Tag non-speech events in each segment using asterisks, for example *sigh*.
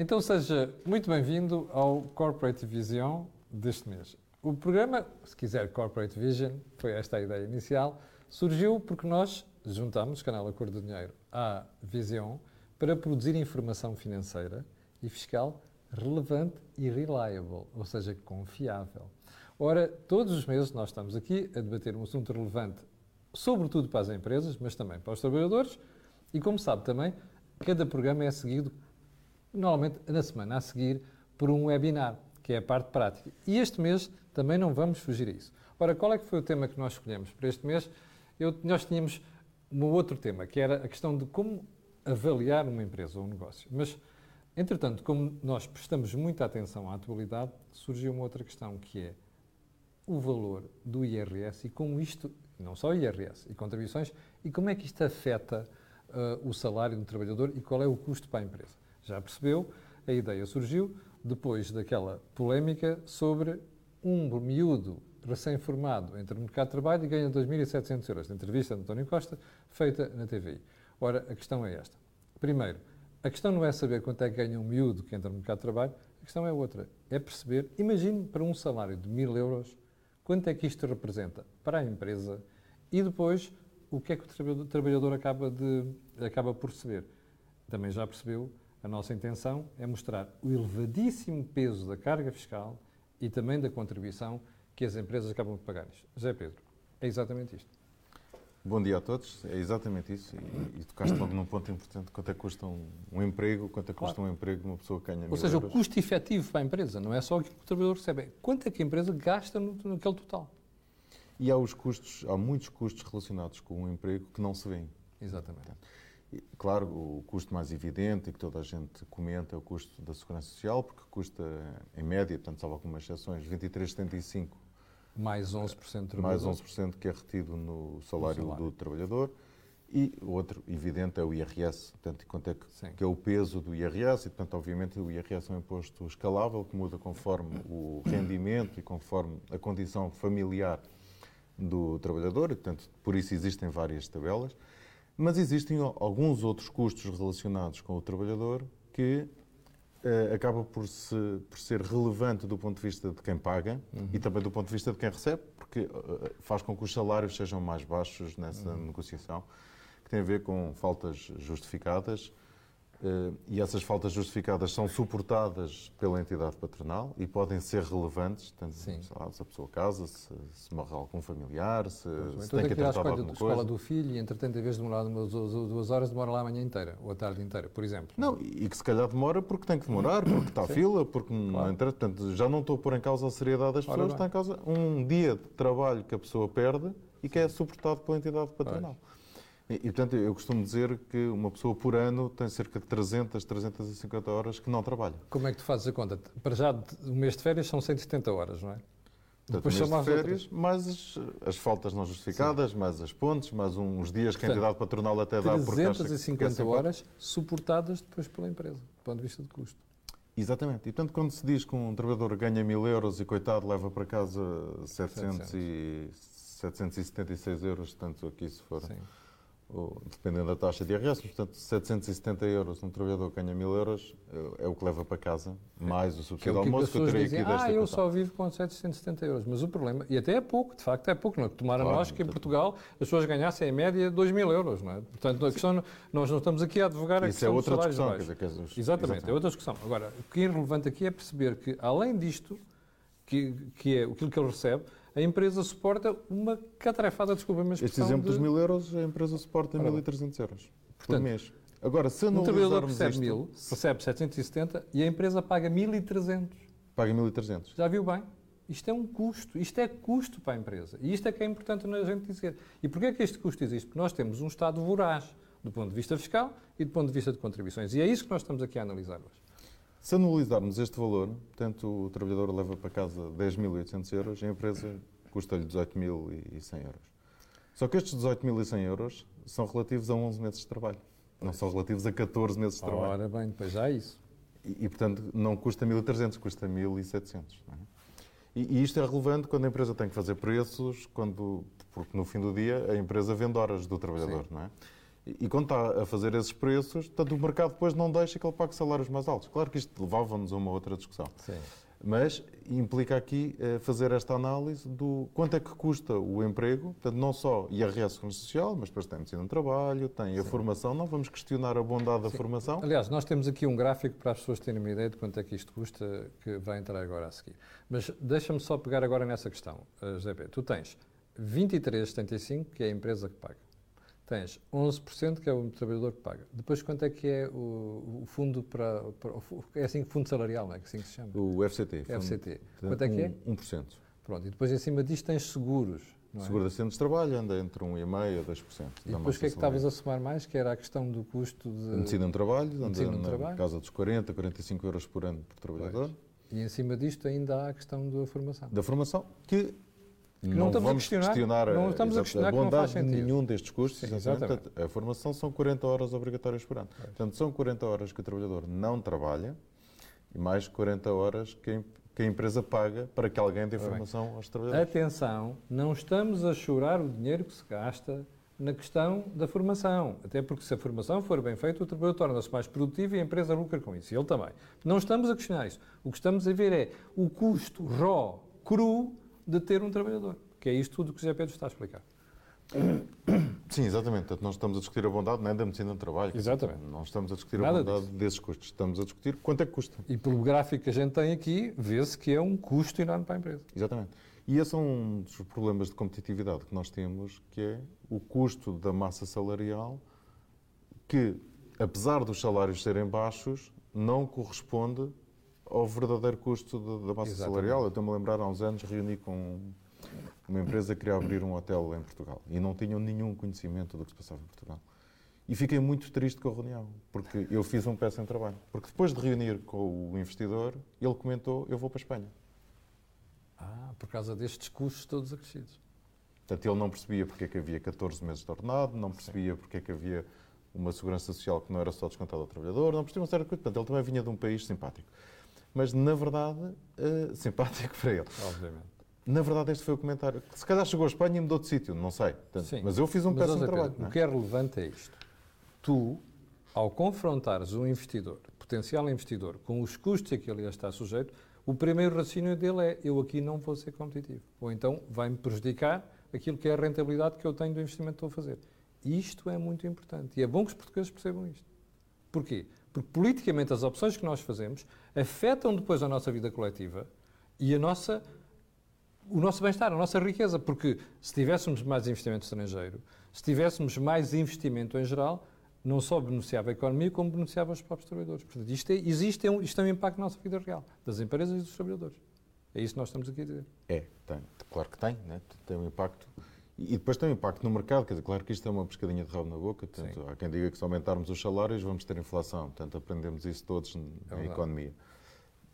Então seja muito bem-vindo ao Corporate Vision deste mês. O programa, se quiser Corporate Vision, foi esta a ideia inicial, surgiu porque nós juntamos, Canal Acordo do Dinheiro, à Vision para produzir informação financeira e fiscal relevante e reliable, ou seja, confiável. Ora, todos os meses nós estamos aqui a debater um assunto relevante, sobretudo para as empresas, mas também para os trabalhadores, e como sabe também, cada programa é seguido, normalmente na semana a seguir, por um webinar, que é a parte prática. E este mês também não vamos fugir a isso. Ora, qual é que foi o tema que nós escolhemos para este mês? Eu, nós tínhamos um outro tema, que era a questão de como avaliar uma empresa ou um negócio. Mas, entretanto, como nós prestamos muita atenção à atualidade, surgiu uma outra questão, que é o valor do IRS e como isto, não só IRS e contribuições, e como é que isto afeta uh, o salário do trabalhador e qual é o custo para a empresa. Já percebeu? A ideia surgiu depois daquela polémica sobre um miúdo recém-formado entra no mercado de trabalho e ganha 2.700 euros. Na entrevista de António Costa, feita na TVI. Ora, a questão é esta. Primeiro, a questão não é saber quanto é que ganha um miúdo que entra no mercado de trabalho, a questão é outra. É perceber, imagine para um salário de 1.000 euros, quanto é que isto representa para a empresa e depois o que é que o trabalhador acaba, de, acaba por receber. Também já percebeu, a nossa intenção é mostrar o elevadíssimo peso da carga fiscal e também da contribuição que as empresas acabam de pagar. José Pedro, é exatamente isto. Bom dia a todos, é exatamente isso. E, e tocaste logo num ponto importante: quanto é que custa um, um emprego, quanto é que custa claro. um emprego de uma pessoa que ganha Ou seja, euros. o custo efetivo para a empresa, não é só o que o trabalhador recebe, é quanto é que a empresa gasta no, naquele total. E há os custos, há muitos custos relacionados com um emprego que não se vêem. Exatamente. Claro, o custo mais evidente e que toda a gente comenta é o custo da Segurança Social, porque custa, em média, portanto, salvo algumas exceções, 23,75 mais 11% do Mais 11% que é retido no salário, salário, do trabalhador. E outro evidente é o IRS, portanto, quanto é que, que, é o peso do IRS, e portanto, obviamente, o IRS é um imposto escalável que muda conforme o rendimento e conforme a condição familiar do trabalhador, e portanto, por isso existem várias tabelas, mas existem alguns outros custos relacionados com o trabalhador que uh, acaba por, se, por ser relevante do ponto de vista de quem paga uhum. e também do ponto de vista de quem recebe, porque uh, faz com que os salários sejam mais baixos nessa uhum. negociação, que tem a ver com faltas justificadas, e essas faltas justificadas são suportadas pela entidade patronal e podem ser relevantes, tanto, lá, se a pessoa casa, se, se morre algum familiar, se, pois, se tem que tratar alguma coisa. escola do filho e, entretanto, em vez de demorar duas, duas horas, demora lá a manhã inteira, ou a tarde inteira, por exemplo. Não, e que se calhar demora porque tem que demorar, porque está a fila, porque claro. não entra, portanto, já não estou a pôr em causa a seriedade das pessoas, está em causa um dia de trabalho que a pessoa perde e que é suportado pela entidade patronal. Pois. E, e, portanto, eu costumo dizer que uma pessoa por ano tem cerca de 300, 350 horas que não trabalha. Como é que tu fazes a conta? Para já, o mês de férias são 170 horas, não é? Depois são mais férias, outras. mais as, as, faltas não justificadas, Sim. mais as pontes, mais uns dias que a entidade patronal até dá por 350 horas suportadas depois pela empresa, do ponto de vista de custo. Exatamente. E, portanto, quando se diz que um trabalhador ganha mil euros e, coitado, leva para casa 700 700. E, 776 euros, tanto aqui se for... Sim dependendo da taxa de IRS, portanto, 770 euros, um trabalhador ganha 1000 euros, é, é o que leva para casa, mais o subsídio de almoço que, eu terei dizem, aqui desta Ah, eu só vivo com 770 euros, mas o problema, e até é pouco, de facto é pouco, não é? Tomara claro, nós que em Portugal as pessoas ganhassem em média 2 mil euros, não é? Portanto, a questão, nós não estamos aqui a advogar a Isso é outra discussão. Quer dizer, que é, exatamente, exatamente, é outra discussão. Agora, o que é relevante aqui é perceber que, além disto, que, que é aquilo que ele recebe, a empresa suporta uma catrefada, desculpa, mas Este exemplo de... dos mil euros, a empresa suporta 1.300 euros Portanto, por mês. Agora, se um trabalhador recebe isto, mil, recebe 770 e a empresa paga 1.300. Paga 1.300. Já viu bem? Isto é um custo, isto é custo para a empresa. E isto é que é importante a gente dizer. E porquê é que este custo existe? Porque nós temos um Estado voraz, do ponto de vista fiscal e do ponto de vista de contribuições. E é isso que nós estamos aqui a analisar hoje. Se anualizarmos este valor, portanto, o trabalhador leva para casa 10.800 euros, a empresa custa-lhe 18.100 euros. Só que estes 18.100 euros são relativos a 11 meses de trabalho. Não são relativos a 14 meses de trabalho. Ora bem, depois já é isso. E, e portanto, não custa 1.300, custa 1.700. É? E, e isto é relevante quando a empresa tem que fazer preços, quando, porque no fim do dia a empresa vende horas do trabalhador, Sim. não é? E quando está a fazer esses preços, tanto o mercado depois não deixa que ele pague salários mais altos. Claro que isto levava-nos a uma outra discussão. Sim. Mas implica aqui eh, fazer esta análise do quanto é que custa o emprego, portanto, não só IRS Segurança Social, mas depois tem medicina de trabalho, tem Sim. a formação. Não vamos questionar a bondade Sim. da formação. Aliás, nós temos aqui um gráfico para as pessoas terem uma ideia de quanto é que isto custa, que vai entrar agora a seguir. Mas deixa-me só pegar agora nessa questão, eh, José P. Tu tens 23,75, que é a empresa que paga. Tens 11% que é o trabalhador que paga. Depois, quanto é que é o, o fundo para, para, É assim, fundo salarial, não é? Que assim que se chama? O FCT. FCT. Quanto é que é? 1%. Pronto, e depois em cima disto tens seguros. É? Seguro de acidentes de trabalho anda entre 1,5% a 2%. E depois o que é que estavas a somar mais? Que era a questão do custo de. Medicina de trabalho, anda na trabalho. casa dos 40, 45 euros por ano por trabalhador. Pois. E em cima disto ainda há a questão da formação. Da formação, que não, não estamos vamos a questionar, questionar não estamos a, questionar a bondade de nenhum destes custos. Sim, exatamente. A formação são 40 horas obrigatórias por ano. Portanto, são 40 horas que o trabalhador não trabalha e mais 40 horas que, que a empresa paga para que alguém dê formação aos trabalhadores. Atenção, não estamos a chorar o dinheiro que se gasta na questão da formação. Até porque se a formação for bem feita, o trabalhador torna-se mais produtivo e a empresa lucra com isso. E ele também. Não estamos a questionar isso. O que estamos a ver é o custo raw, cru, de ter um trabalhador. Que é isto tudo que o José Pedro está a explicar. Sim, exatamente. Portanto, não estamos a discutir a bondade nem da medicina do trabalho. Exatamente. Não estamos a discutir Nada a bondade disso. desses custos. Estamos a discutir quanto é que custa. E pelo gráfico que a gente tem aqui, vê-se que é um custo enorme para a empresa. Exatamente. E esse é um dos problemas de competitividade que nós temos, que é o custo da massa salarial, que, apesar dos salários serem baixos, não corresponde ao verdadeiro custo da massa Exatamente. salarial. Eu estou-me a lembrar, há uns anos, reuni com uma empresa que queria abrir um hotel em Portugal e não tinham nenhum conhecimento do que se passava em Portugal. E fiquei muito triste com a reunião, porque eu fiz um péssimo trabalho. Porque depois de reunir com o investidor, ele comentou: Eu vou para a Espanha. Ah, por causa destes custos todos acrescidos. Portanto, ele não percebia porque é que havia 14 meses de ordenado, não percebia Sim. porque é que havia uma segurança social que não era só descontada ao trabalhador, não percebia uma série de coisas. Portanto, ele também vinha de um país simpático mas na verdade, uh, simpático para ele. Obviamente. Na verdade, este foi o comentário. Se calhar chegou à Espanha e mudou de sítio, não sei. Sim. Mas eu fiz um péssimo trabalho. o é? que é relevante é isto. Tu, ao confrontares um investidor, potencial investidor, com os custos a que ele está sujeito, o primeiro raciocínio dele é: eu aqui não vou ser competitivo. Ou então vai-me prejudicar aquilo que é a rentabilidade que eu tenho do investimento que estou a fazer. Isto é muito importante. E é bom que os portugueses percebam isto. Porquê? Porque politicamente as opções que nós fazemos afetam depois a nossa vida coletiva e a nossa, o nosso bem-estar, a nossa riqueza. Porque se tivéssemos mais investimento estrangeiro, se tivéssemos mais investimento em geral, não só beneficiava a economia, como beneficiava os próprios trabalhadores. Portanto, isto é, existe é um, isto tem um impacto na nossa vida real, das empresas e dos trabalhadores. É isso que nós estamos aqui a dizer. É, tem, claro que tem, né? tem um impacto e depois tem um impacto no mercado, quer dizer, claro que isto é uma pescadinha de rabo na boca, portanto, há quem diga que se aumentarmos os salários vamos ter inflação, portanto aprendemos isso todos é na economia.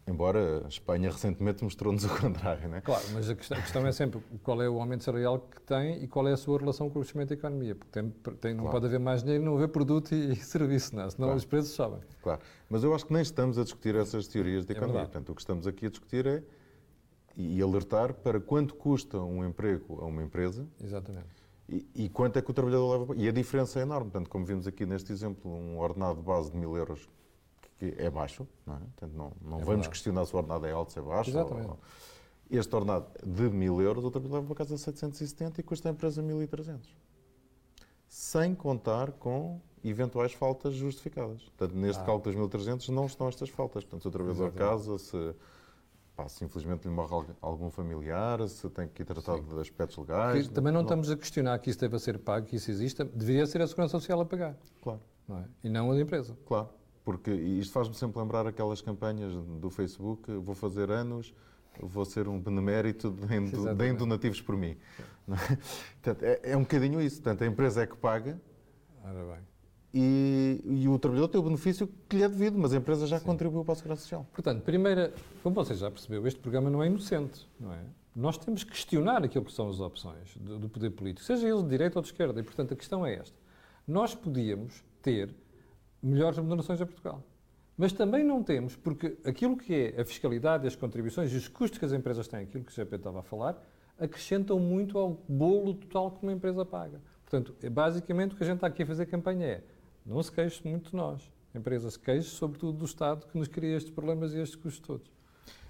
Embora a Espanha recentemente mostrou-nos o contrário, não é? Claro, mas a questão, a questão, é sempre qual é o aumento salarial que tem e qual é a sua relação com o crescimento da economia, porque tem, tem, não claro. pode haver mais dinheiro não haver produto e, *laughs* e serviço, não é? senão claro. os preços sobem. Claro, mas eu acho que nem estamos a discutir essas teorias de é economia, portanto o que estamos aqui a discutir é e alertar para quanto custa um emprego a uma empresa. Exatamente. E, e, quanto é que o trabalhador leva. E a diferença é enorme. Portanto, como vimos aqui neste exemplo, um ordenado base de mil euros que é baixo, não é? Portanto, não, não é vamos questionar se o ordenado é alto, se é baixo. Exatamente. Ou, este ordenado de mil euros, o trabalhador leva para casa 770 e custa a empresa 1.300. Sem contar com eventuais faltas justificadas. Portanto, neste ah. cálculo dos 1.300 não estão estas faltas. Portanto, se o trabalhador casa-se Pá, se infelizmente lhe morre algum familiar, se tem que ir tratar Sim. de aspectos legais. também não, não, estamos a questionar que isso deva ser pago, que isso exista. Deveria ser a Segurança Social a pagar. Claro. Não é? E não a empresa. Claro. Porque isto faz-me sempre lembrar aquelas campanhas do Facebook: vou fazer anos, vou ser um benemérito, deem donativos por mim. É? Portanto, é, é um bocadinho isso. Portanto, a empresa é que paga. Ora bem e, e, o trabalhador tem o benefício que lhe é devido, mas a empresa já Sim. contribuiu para a Segurança Social. Portanto, primeira, como você já percebeu, este programa não é inocente, não é? Nós temos que questionar aquilo que são as opções do, do poder político, seja ele de direita ou de esquerda, e portanto a questão é esta. Nós podíamos ter melhores remunerações a Portugal. Mas também não temos, porque aquilo que é a fiscalidade, as contribuições e os custos que as empresas têm, aquilo que o GP estava a falar, acrescentam muito ao bolo total que uma empresa paga. Portanto, é basicamente o que a gente está aqui a fazer campanha é não se queixe muito de nós, empresas, queixe sobretudo do Estado que nos cria estes problemas e estes custos todos.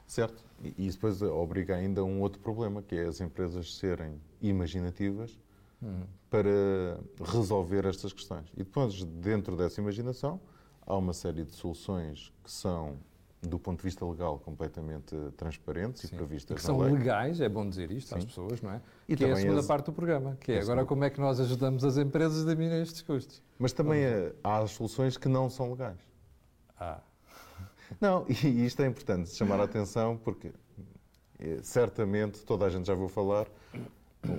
Certo. E isso depois obriga ainda a um outro problema, que é as empresas serem imaginativas uhum. para resolver estas questões. E depois, dentro dessa imaginação, há uma série de soluções que são do ponto de vista legal, completamente transparentes Sim. e previstas e que são lei. legais, é bom dizer isto Sim. às pessoas, não é? E que é a segunda as... parte do programa, que é, agora como é que nós ajudamos as empresas a diminuir estes custos. Mas também há as soluções que não são legais. Ah. *laughs* Não, e isto é importante chamar a atenção porque é, certamente toda a gente já vou falar.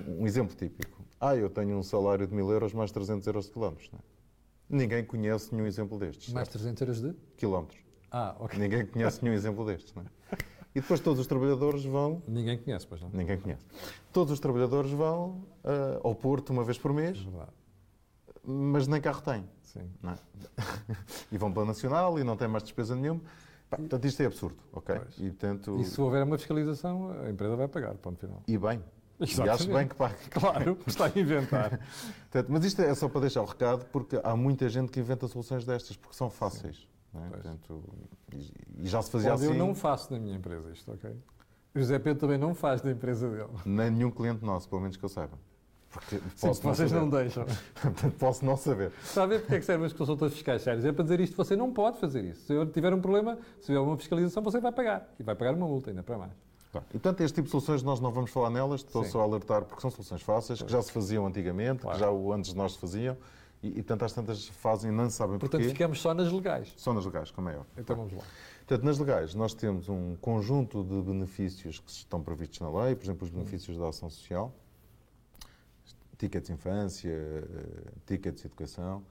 Um exemplo típico. Ah, eu tenho um salário de mil euros mais 300 euros de quilómetros. É? Ninguém conhece nenhum exemplo destes. Mais certo? 300 euros de? Quilómetros. Ah, ok. Ninguém conhece nenhum exemplo destes, não é? E depois todos os trabalhadores vão. Ninguém conhece, pois não? Ninguém conhece. Todos os trabalhadores vão uh, ao Porto uma vez por mês, Verdade. mas nem carro têm. Sim. É? *laughs* e vão para o Nacional e não têm mais despesa nenhuma. portanto, isto é absurdo, ok? E, portanto... e se houver uma fiscalização, a empresa vai pagar, ponto final. E bem. Exatamente. E acho bem que pague. Claro, *laughs* está a inventar. mas isto é só para deixar o recado, porque há muita gente que inventa soluções destas, porque são fáceis. Sim. É? Portanto, e, já se fazia assim. Eu não faço na minha empresa isto, ok? O José Pedro também não faz da empresa dele. Nem nenhum cliente nosso, pelo menos que eu saiba. Porque Sim, vocês não, não deixam. *laughs* Portanto, posso não saber. Está a ver porque é que servem os consultores fiscais sérios? É para dizer isto, você não pode fazer isso. Se eu tiver um problema, se tiver uma fiscalização, você vai pagar. E vai pagar uma multa, ainda para mais. Claro. E, portanto, este tipo de soluções nós não vamos falar nelas, estou Sim. só a alertar, porque são soluções fáceis, que já se faziam antigamente, claro. que já antes de nós se faziam, e, e tantas tantas fazem e não sabem Portanto, porquê. ficamos só nas legais. Só nas legais, como é óbvio. Então vamos lá. Portanto, nas legais, nós temos um conjunto de benefícios que estão previstos na lei, por exemplo, os benefícios da ação social, tickets de infância, eh, tickets de educação,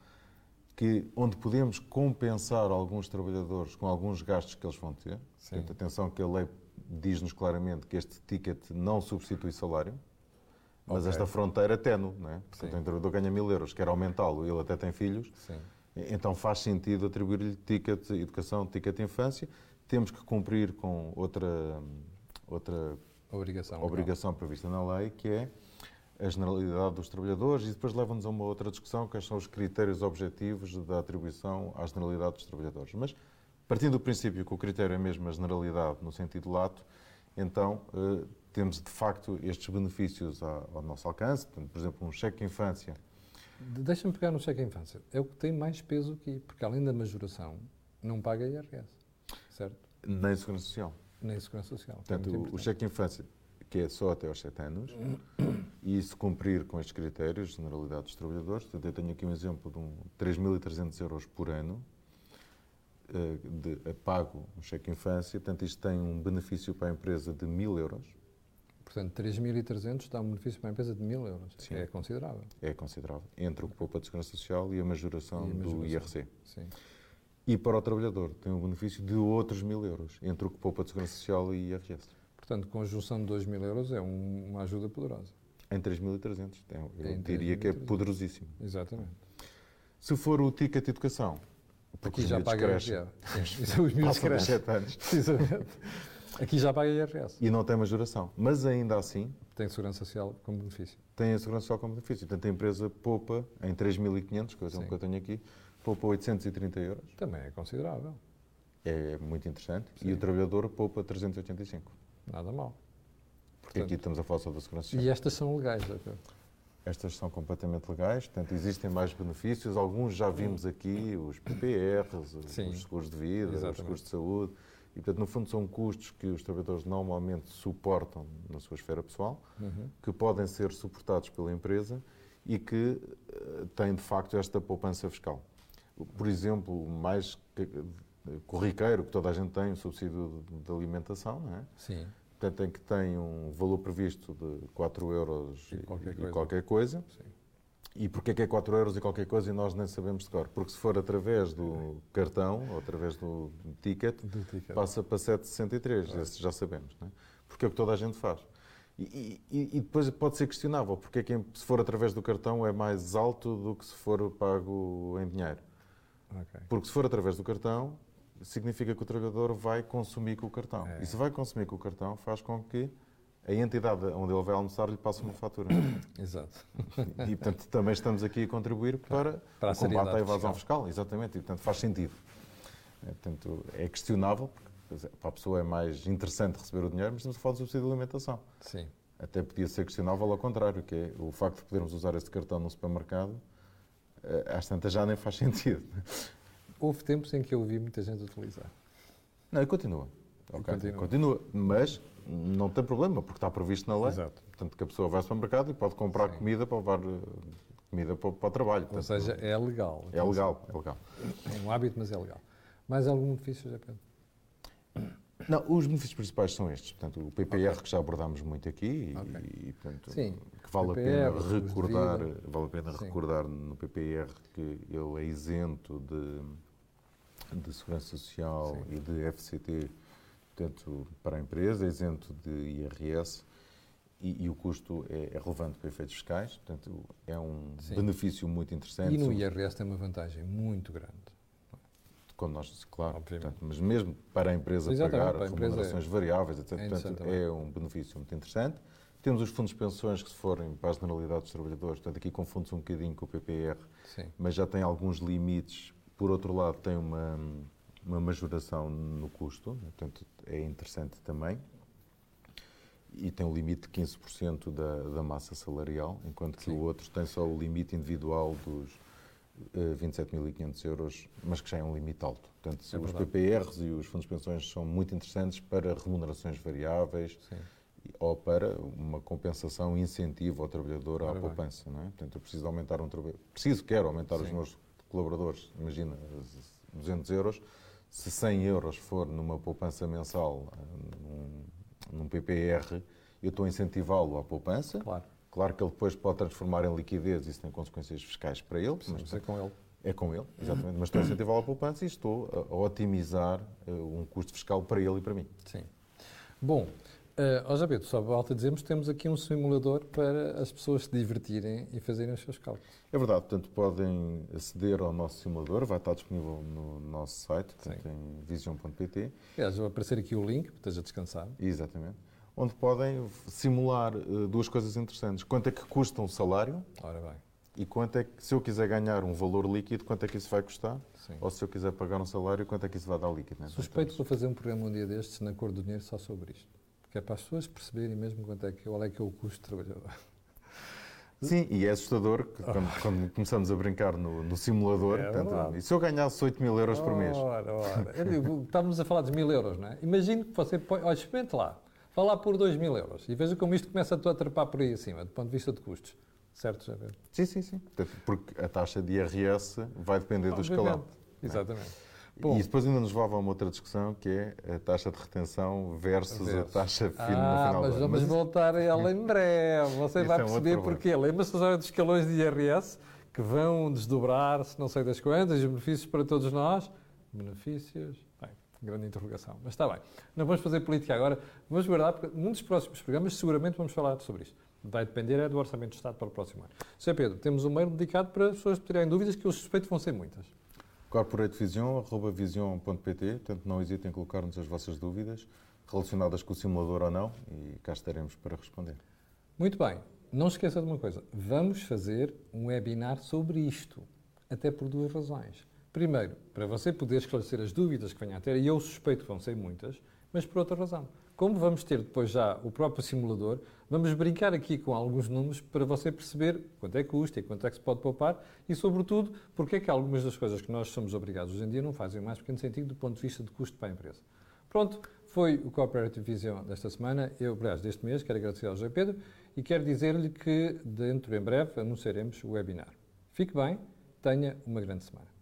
que, onde podemos compensar alguns trabalhadores com alguns gastos que eles vão ter. Portanto, atenção que a lei diz-nos claramente que este ticket não substitui salário. Mas okay. esta fronteira é ténue, não é? Portanto, o trabalhador ganha mil euros, quer aumentá-lo, ele até tem filhos, Sim. então faz sentido atribuir-lhe ticket educação, ticket infância. Temos que cumprir com outra, outra obrigação, obrigação prevista na lei, que é a generalidade dos trabalhadores, e depois leva-nos a uma outra discussão, que são os critérios objetivos da atribuição à generalidade dos trabalhadores. Mas, partindo do princípio que o critério é mesmo a generalidade no sentido lato, então eh, temos de facto estes benefícios ao nosso alcance, portanto, por exemplo, um cheque infância. Deixa-me pegar no cheque infância. É o que tem mais peso aqui, porque além da majoração, não paga IRS, certo? Nem Segurança Social. Nem Segurança Social. Portanto, é o, cheque infância, que é só até aos 7 anos, e se cumprir com estes critérios, generalidade dos trabalhadores, portanto, eu tenho aqui um exemplo de um 3.300 euros por ano, eh, de, de, pago um cheque infância, portanto, isto tem um benefício para a empresa de 1.000 euros, Portanto, 3.300 dá um benefício para a empresa de 1.000 euros. Sim. É considerável. É considerável. Entre o que poupa de segurança social e a majoração, e a majoração. do IRC. Sim. E para o trabalhador tem um benefício de outros 1.000 euros, entre o que poupa de segurança social e IRS. Portanto, com a junção de 2.000 euros é um, uma ajuda poderosa. Em 3.300. Eu em diria que é poderosíssimo. Exatamente. Se for o ticket de educação, porque Aqui já paga crescem. *laughs* Os miúdos crescem. anos. Precisamente. Aqui já paga IRS. E não tem majoração. Mas ainda assim. Tem Segurança Social como benefício. Tem a Segurança Social como benefício. Portanto, a empresa poupa em 3.500, que é o que eu tenho aqui, poupa 830 euros. Também é considerável. É muito interessante. Sim. E o trabalhador poupa 385. Nada mal. Porque aqui estamos a falar só da Segurança Social. E estas são legais, até. Estas são completamente legais, portanto, existem mais benefícios. Alguns já vimos aqui, os PPRs, Sim. os seguros de vida, Exatamente. os seguros de saúde. E, portanto, no fundo, são custos que os trabalhadores normalmente suportam na sua esfera pessoal, uhum. que podem ser suportados pela empresa e que uh, têm, de facto, esta poupança fiscal. Por exemplo, mais corriqueiro que toda a gente tem, o subsídio de alimentação, não é? Sim. Portanto, em que tem um valor previsto de 4 euros e, e qualquer e coisa. Qualquer coisa. Sim. E porquê que é 4 euros e qualquer coisa e nós nem sabemos de cor? Porque se for através do cartão ou através do ticket, do ticket. passa para 7,63. Claro. Esse já sabemos. Não é? Porque é o que toda a gente faz. E, e, e, depois pode ser questionável, porque é que se for através do cartão é mais alto do que se for pago em dinheiro. Okay. Porque se for através do cartão, significa que o trabalhador vai consumir com o cartão. É. E se vai consumir com o cartão, faz com que a entidade onde ele vai almoçar lhe passa uma fatura. *coughs* Exato. E, portanto, também estamos aqui a contribuir para, para o combate à evasão fiscal. fiscal. Exatamente, e, portanto, faz sentido. É, portanto, é questionável, porque para a pessoa é mais interessante receber o dinheiro, mas estamos a falar do subsídio de alimentação. Sim. Até podia ser questionável ao contrário, que é o facto de podermos usar esse cartão no supermercado, eh, às tantas já nem faz sentido. Houve tempos em que eu vi muita gente utilizar. Não, e continua. Okay. continua. continua. Mas não tem problema, porque está previsto na lei. Exato. Portanto, que a pessoa vai ao supermercado e pode comprar Sim. comida para levar eh, comida para, para o trabalho. Ou seja, é legal. É legal, é legal. É um hábito, mas é legal. Mais algum benefício, José Pedro? Não, os benefícios principais são estes. Portanto, o PPR okay. que já abordámos muito aqui okay. e, portanto, Sim. que vale PPR, a pena recordar, vale a pena Sim. recordar no PPR que ele é isento de, de segurança social Sim. e de FCT, portanto, para a empresa, isento de IRS. E, e, o custo é, é, relevante para efeitos fiscais, portanto, é um Sim. benefício muito interessante. E no IRS tem uma vantagem muito grande quando nós, claro, portanto, mas mesmo para a empresa Exatamente, pagar remunerações é, variáveis, etc., é, portanto, é um benefício muito interessante. Temos os fundos de pensões que, se forem para a generalidade dos trabalhadores, portanto, aqui confunde-se um bocadinho com o PPR, Sim. mas já tem alguns limites. Por outro lado, tem uma, uma majoração no custo, né? portanto, é interessante também. E tem um limite de 15% da, da massa salarial, enquanto que Sim. o outro tem só o limite individual dos 27.500 euros, mas que já é um limite alto. Portanto, é os PPRs e os fundos de pensões são muito interessantes para remunerações variáveis Sim. ou para uma compensação incentivo ao trabalhador à poupança. Não é? Portanto, eu preciso aumentar um trabalho, preciso, quero aumentar Sim. os meus colaboradores, imagina, 200 euros. Se 100 euros for numa poupança mensal, num, num PPR, eu estou a incentivá-lo à poupança. Claro Claro que ele depois pode transformar em liquidez, isso tem consequências fiscais para ele. Sim, mas é com ele. É com ele, exatamente. Mas estou a incentivar a poupança e estou a, otimizar uh, um custo fiscal para ele e para mim. Sim. Bom, uh, oh, Pedro, só volta a dizermos temos aqui um simulador para as pessoas se divertirem e fazerem os seus cálculos. É verdade, portanto podem aceder ao nosso simulador, vai estar disponível no nosso site, portanto, em vision.pt. Aliás, vai aparecer aqui o link, esteja descansado. Exatamente onde podem simular uh, duas coisas interessantes. Quanto é que custa um salário? Ora bem. E quanto é que, se eu quiser ganhar um valor líquido, quanto é que isso vai custar? Sim. Ou se eu quiser pagar um salário, quanto é que isso vai dar líquido? Né? Suspeito então, fazer um programa um dia destes na cor do dinheiro só sobre isto. Porque é para as pessoas perceberem mesmo quanto é que, qual é que é o custo do trabalhador. Sim, e é assustador que, quando, quando, começamos a brincar no, no simulador. É e se eu ganhasse 8 mil euros por mês? Ora, ora. Digo, estávamos a falar de mil euros, não é? Imagino que você põe. Olha, experimente lá. Vá lá por 2 mil euros e veja como isto começa a atrapar por aí acima, do ponto de vista de custos. Certo, já Sim, sim, sim. Porque a taxa de IRS vai depender do escalão. Exatamente. Bom, e depois ainda nos leva a uma outra discussão que é a taxa de retenção versus, a taxa FIN ah, no final mas vamos mas... voltar a ela em breve. Você vai é perceber porquê. Lembra-se dos escalões de IRS que vão desdobrar-se, não sei das quantas, os benefícios para todos nós? Benefícios Grande interrogação. Mas está bem. Não vamos fazer política agora. Vamos guardar, porque num dos próximos programas seguramente vamos falar sobre isto. Vai depender é do Orçamento de Estado para o próximo ano. Sr. Pedro, temos um mail dedicado para as pessoas que dúvidas, que eu suspeito vão ser muitas. corporatevision.pt, portanto não hesitem em colocar-nos as vossas dúvidas relacionadas com o simulador ou não e cá estaremos para responder. Muito bem. Não esqueça de uma coisa. Vamos fazer um webinar sobre isto. Até por duas razões. Primeiro, para você poder esclarecer as dúvidas que venha a ter, e eu suspeito que vão ser muitas, mas por outra razão. Como vamos ter depois já o próprio simulador, vamos brincar aqui com alguns números para você perceber quanto é que custa e quanto é que se pode poupar e, sobretudo, porque é que algumas das coisas que nós somos obrigados hoje em dia não fazem mais pequeno sentido do ponto de vista de custo para a empresa. Pronto, foi o Cooperative Vision desta semana, eu, aliás, deste mês, quero agradecer ao José Pedro e quero dizer-lhe que dentro em breve anunciaremos o webinar. Fique bem, tenha uma grande semana.